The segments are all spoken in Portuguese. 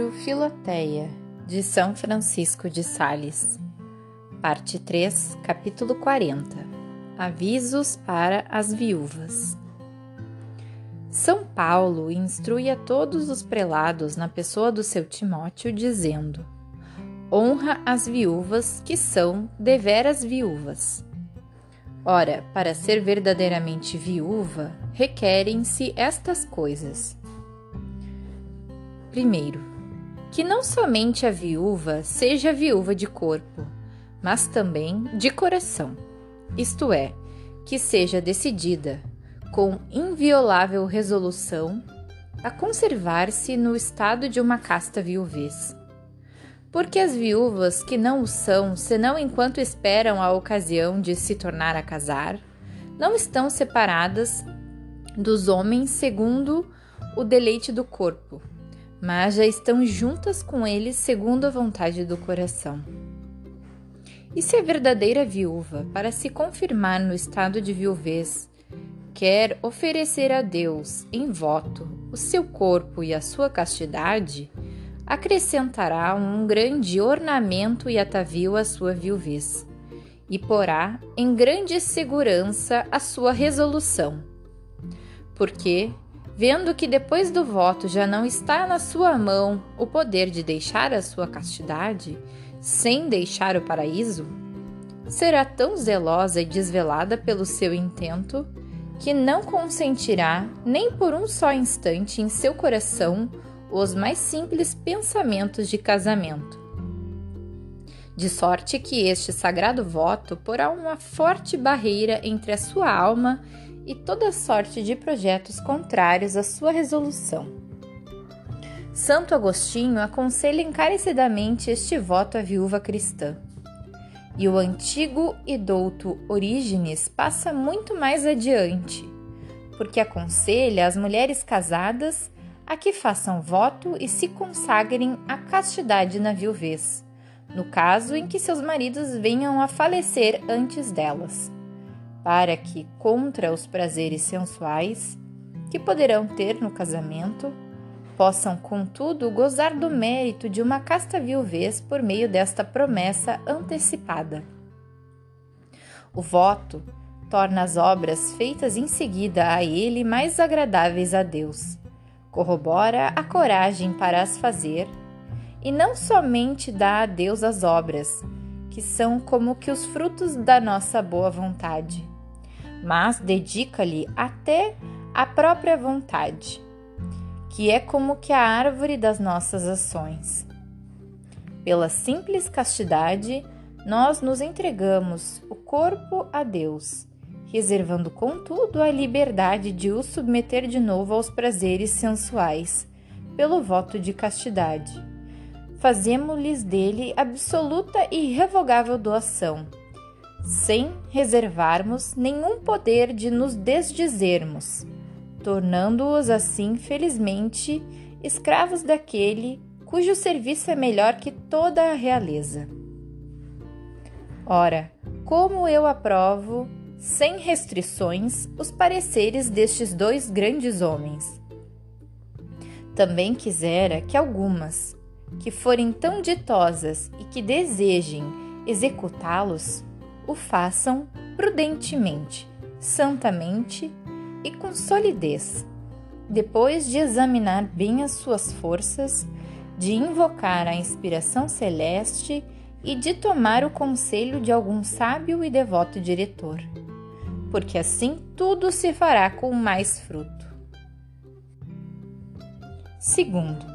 livro Filoteia, de São Francisco de Sales, parte 3, capítulo 40 Avisos para as viúvas. São Paulo instrui a todos os prelados na pessoa do seu Timóteo, dizendo: Honra as viúvas que são deveras viúvas. Ora, para ser verdadeiramente viúva, requerem-se estas coisas Primeiro, que não somente a viúva seja viúva de corpo, mas também de coração, isto é, que seja decidida, com inviolável resolução, a conservar-se no estado de uma casta viuvez. Porque as viúvas que não o são, senão enquanto esperam a ocasião de se tornar a casar, não estão separadas dos homens segundo o deleite do corpo, mas já estão juntas com ele segundo a vontade do coração. E se a verdadeira viúva, para se confirmar no estado de viuvez, quer oferecer a Deus em voto o seu corpo e a sua castidade, acrescentará um grande ornamento e atavio à sua viuvez, e porá em grande segurança a sua resolução. Porque, vendo que depois do voto já não está na sua mão o poder de deixar a sua castidade, sem deixar o paraíso, será tão zelosa e desvelada pelo seu intento que não consentirá nem por um só instante em seu coração os mais simples pensamentos de casamento. De sorte que este sagrado voto porá uma forte barreira entre a sua alma e toda sorte de projetos contrários à sua resolução. Santo Agostinho aconselha encarecidamente este voto à viúva cristã. E o antigo e douto Orígenes passa muito mais adiante, porque aconselha as mulheres casadas a que façam voto e se consagrem à castidade na viuvez, no caso em que seus maridos venham a falecer antes delas para que, contra os prazeres sensuais que poderão ter no casamento, possam, contudo, gozar do mérito de uma casta viuvez por meio desta promessa antecipada. O voto torna as obras feitas em seguida a ele mais agradáveis a Deus, corrobora a coragem para as fazer e não somente dá a Deus as obras, que são como que os frutos da nossa boa vontade, mas dedica-lhe até a própria vontade, que é como que a árvore das nossas ações. Pela simples castidade, nós nos entregamos o corpo a Deus, reservando contudo a liberdade de o submeter de novo aos prazeres sensuais, pelo voto de castidade. Fazemos-lhes dele absoluta e irrevogável doação sem reservarmos nenhum poder de nos desdizermos, tornando-os assim, felizmente, escravos daquele cujo serviço é melhor que toda a realeza. Ora, como eu aprovo, sem restrições, os pareceres destes dois grandes homens. Também quisera que algumas, que forem tão ditosas e que desejem executá-los, o façam prudentemente, santamente e com solidez. Depois de examinar bem as suas forças, de invocar a inspiração celeste e de tomar o conselho de algum sábio e devoto diretor, porque assim tudo se fará com mais fruto. Segundo,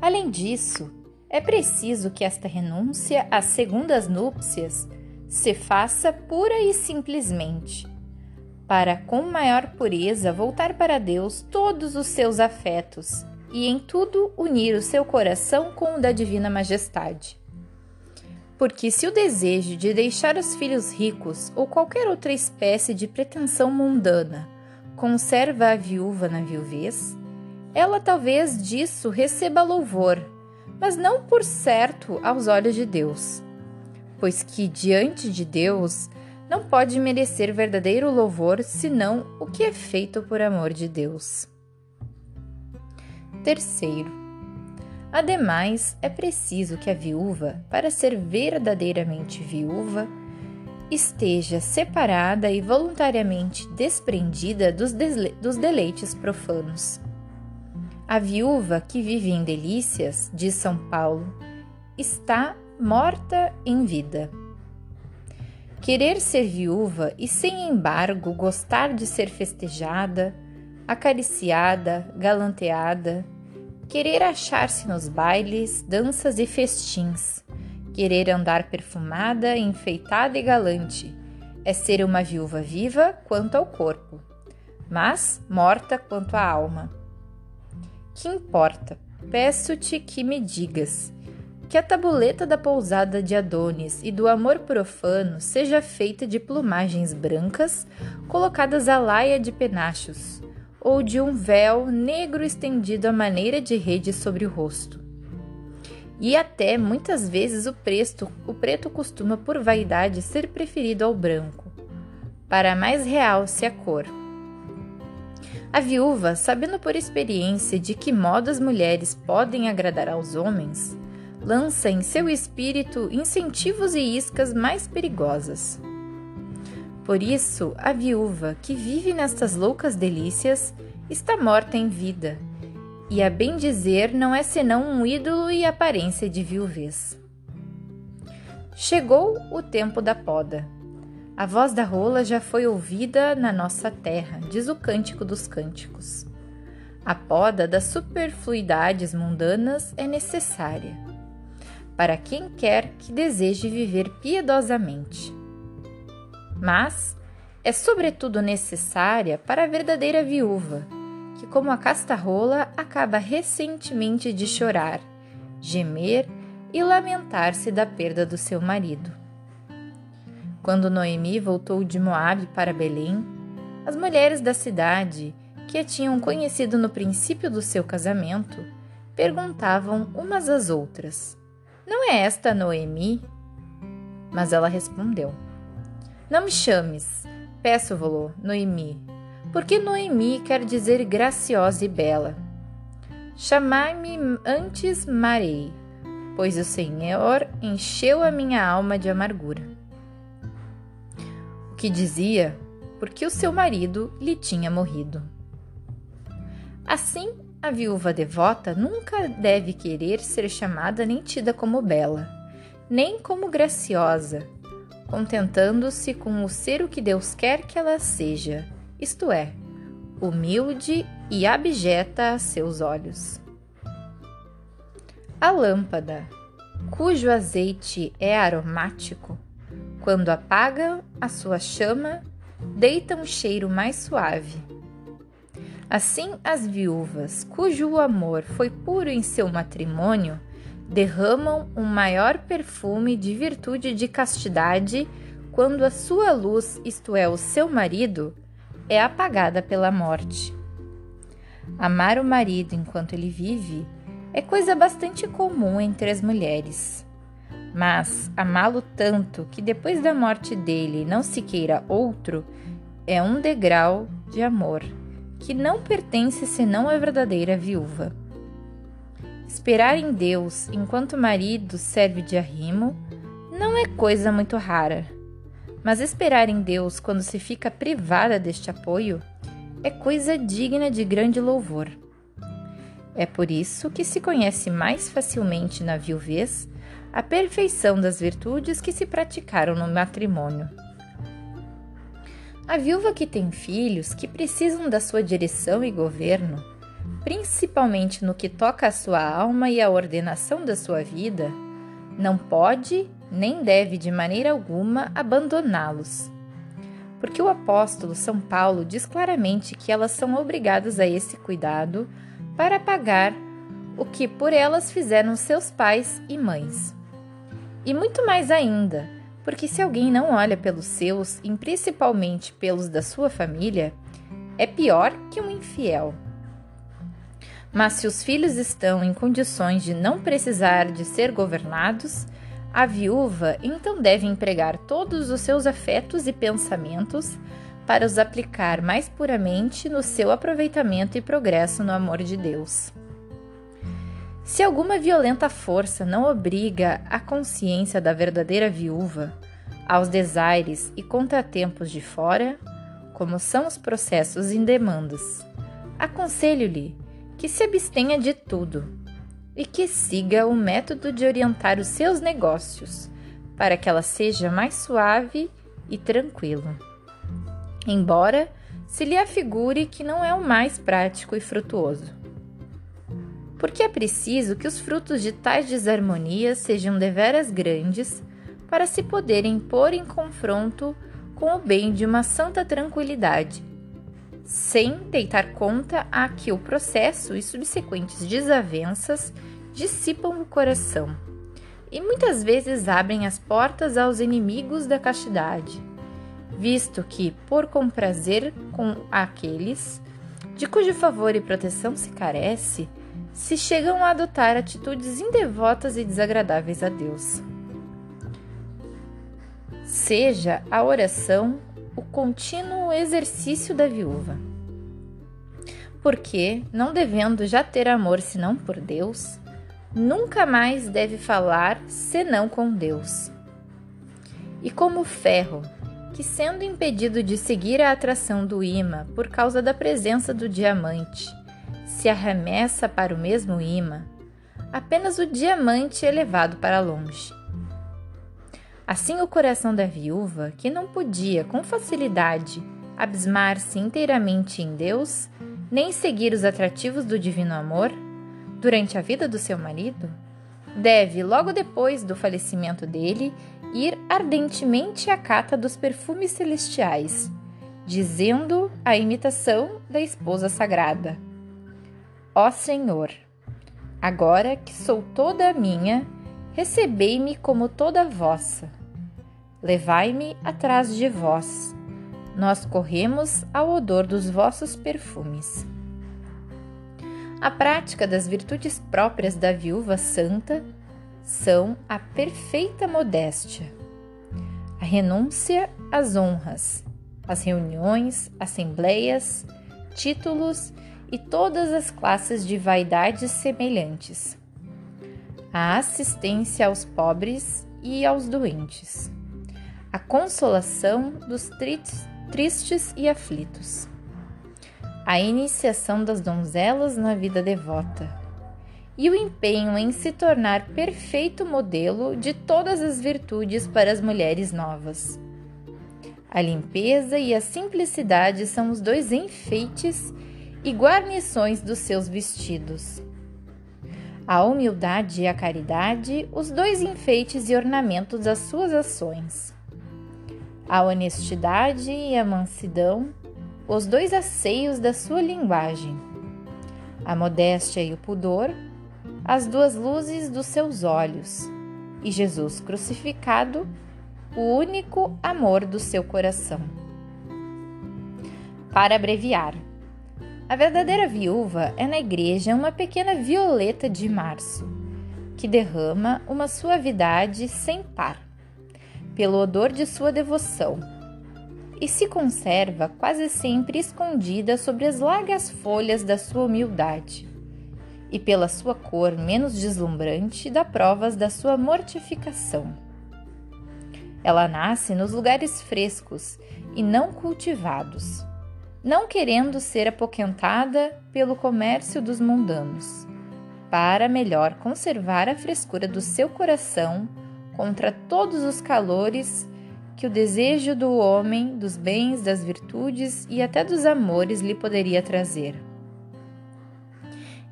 além disso, é preciso que esta renúncia às segundas núpcias se faça pura e simplesmente, para com maior pureza voltar para Deus todos os seus afetos e em tudo unir o seu coração com o da Divina Majestade. Porque se o desejo de deixar os filhos ricos ou qualquer outra espécie de pretensão mundana conserva a viúva na viuvez, ela talvez disso receba louvor, mas não por certo aos olhos de Deus pois que diante de Deus não pode merecer verdadeiro louvor senão o que é feito por amor de Deus. Terceiro, Ademais, é preciso que a viúva, para ser verdadeiramente viúva, esteja separada e voluntariamente desprendida dos, dos deleites profanos. A viúva que vive em delícias, diz São Paulo, está morta em vida. Querer ser viúva e, sem embargo, gostar de ser festejada, acariciada, galanteada, querer achar-se nos bailes, danças e festins, querer andar perfumada, enfeitada e galante, é ser uma viúva viva quanto ao corpo, mas morta quanto à alma. Que importa? Peço-te que me digas que a tabuleta da pousada de Adonis e do amor profano seja feita de plumagens brancas colocadas à laia de penachos, ou de um véu negro estendido à maneira de rede sobre o rosto. E até muitas vezes o preto, o preto costuma por vaidade ser preferido ao branco, para mais realce a cor. A viúva, sabendo por experiência de que modo as mulheres podem agradar aos homens, lança em seu espírito incentivos e iscas mais perigosas. Por isso, a viúva que vive nestas loucas delícias está morta em vida, e a bem dizer não é senão um ídolo e aparência de viuvez. Chegou o tempo da poda. A voz da rola já foi ouvida na nossa terra, diz o Cântico dos Cânticos. A poda das superfluidades mundanas é necessária para quem quer que deseje viver piedosamente. Mas é sobretudo necessária para a verdadeira viúva, que, como a castarola, acaba recentemente de chorar, gemer e lamentar-se da perda do seu marido. Quando Noemi voltou de Moabe para Belém, as mulheres da cidade, que a tinham conhecido no princípio do seu casamento, perguntavam umas às outras: não é esta Noemi? Mas ela respondeu: Não me chames, peço-vos, Noemi, porque Noemi quer dizer graciosa e bela. Chamai-me antes Marei, pois o Senhor encheu a minha alma de amargura. O que dizia, porque o seu marido lhe tinha morrido. Assim a viúva devota nunca deve querer ser chamada nem tida como bela, nem como graciosa, contentando-se com o ser o que Deus quer que ela seja, isto é, humilde e abjeta a seus olhos. A lâmpada, cujo azeite é aromático, quando apaga a sua chama, deita um cheiro mais suave Assim, as viúvas, cujo amor foi puro em seu matrimônio, derramam um maior perfume de virtude de castidade quando a sua luz, isto é, o seu marido, é apagada pela morte. Amar o marido enquanto ele vive é coisa bastante comum entre as mulheres. Mas amá-lo tanto que depois da morte dele não se queira outro é um degrau de amor que não pertence senão à verdadeira viúva. Esperar em Deus enquanto o marido serve de arrimo não é coisa muito rara, mas esperar em Deus quando se fica privada deste apoio é coisa digna de grande louvor. É por isso que se conhece mais facilmente na viuvez a perfeição das virtudes que se praticaram no matrimônio. A viúva que tem filhos que precisam da sua direção e governo, principalmente no que toca à sua alma e à ordenação da sua vida, não pode nem deve de maneira alguma abandoná-los. Porque o apóstolo São Paulo diz claramente que elas são obrigadas a esse cuidado para pagar o que por elas fizeram seus pais e mães. E muito mais ainda, porque se alguém não olha pelos seus, e principalmente pelos da sua família, é pior que um infiel. Mas se os filhos estão em condições de não precisar de ser governados, a viúva então deve empregar todos os seus afetos e pensamentos para os aplicar mais puramente no seu aproveitamento e progresso no amor de Deus. Se alguma violenta força não obriga a consciência da verdadeira viúva aos desaires e contratempos de fora, como são os processos em demandas, aconselho-lhe que se abstenha de tudo e que siga o método de orientar os seus negócios para que ela seja mais suave e tranquila. Embora se lhe afigure que não é o mais prático e frutuoso. Porque é preciso que os frutos de tais desarmonias sejam deveras grandes para se poderem pôr em confronto com o bem de uma santa tranquilidade, sem deitar conta a que o processo e subsequentes desavenças dissipam o coração e muitas vezes abrem as portas aos inimigos da castidade, visto que, por comprazer com aqueles de cujo favor e proteção se carece, se chegam a adotar atitudes indevotas e desagradáveis a Deus. Seja a oração o contínuo exercício da viúva. Porque, não devendo já ter amor senão por Deus, nunca mais deve falar senão com Deus. E como o ferro, que sendo impedido de seguir a atração do imã por causa da presença do diamante, se arremessa para o mesmo imã, apenas o diamante é levado para longe. Assim, o coração da viúva, que não podia com facilidade abismar-se inteiramente em Deus, nem seguir os atrativos do divino amor, durante a vida do seu marido, deve, logo depois do falecimento dele, ir ardentemente à cata dos perfumes celestiais, dizendo a imitação da esposa sagrada: Ó Senhor, agora que sou toda minha, recebei-me como toda vossa. Levai-me atrás de vós. Nós corremos ao odor dos vossos perfumes. A prática das virtudes próprias da viúva santa são a perfeita modéstia, a renúncia às honras, às reuniões, assembleias, títulos e todas as classes de vaidades semelhantes, a assistência aos pobres e aos doentes, a consolação dos tristes e aflitos. A iniciação das donzelas na vida devota. E o empenho em se tornar perfeito modelo de todas as virtudes para as mulheres novas. A limpeza e a simplicidade são os dois enfeites e guarnições dos seus vestidos. A humildade e a caridade, os dois enfeites e ornamentos das suas ações. A honestidade e a mansidão, os dois asseios da sua linguagem, a modéstia e o pudor, as duas luzes dos seus olhos, e Jesus crucificado, o único amor do seu coração. Para abreviar, a verdadeira viúva é na igreja uma pequena violeta de março, que derrama uma suavidade sem par, pelo odor de sua devoção e se conserva quase sempre escondida sobre as largas folhas da sua humildade, e pela sua cor menos deslumbrante dá provas da sua mortificação. Ela nasce nos lugares frescos e não cultivados, não querendo ser apoquentada pelo comércio dos mundanos, para melhor conservar a frescura do seu coração contra todos os calores que o desejo do homem, dos bens, das virtudes e até dos amores lhe poderia trazer.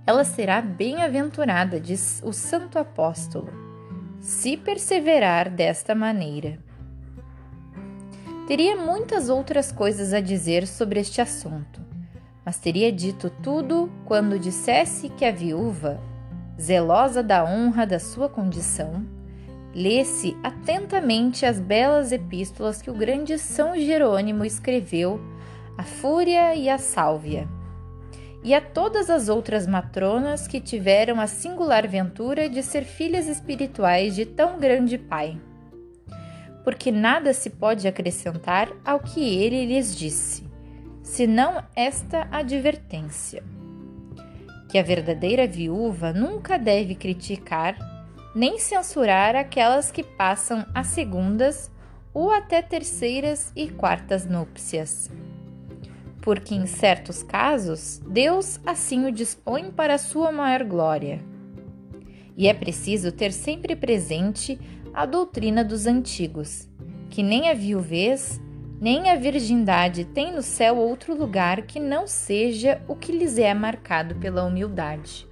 Ela será bem-aventurada, diz o Santo Apóstolo, se perseverar desta maneira. Teria muitas outras coisas a dizer sobre este assunto, mas teria dito tudo quando dissesse que a viúva, zelosa da honra da sua condição, lê-se atentamente as belas epístolas que o grande São Jerônimo escreveu à Fúria e à Sálvia, e a todas as outras matronas que tiveram a singular ventura de ser filhas espirituais de tão grande Pai. Porque nada se pode acrescentar ao que ele lhes disse, senão esta advertência: que a verdadeira viúva nunca deve criticar nem censurar aquelas que passam a segundas ou até terceiras e quartas núpcias. Porque em certos casos, Deus assim o dispõe para sua maior glória. E é preciso ter sempre presente a doutrina dos antigos, que nem a viuvez nem a virgindade tem no céu outro lugar que não seja o que lhes é marcado pela humildade.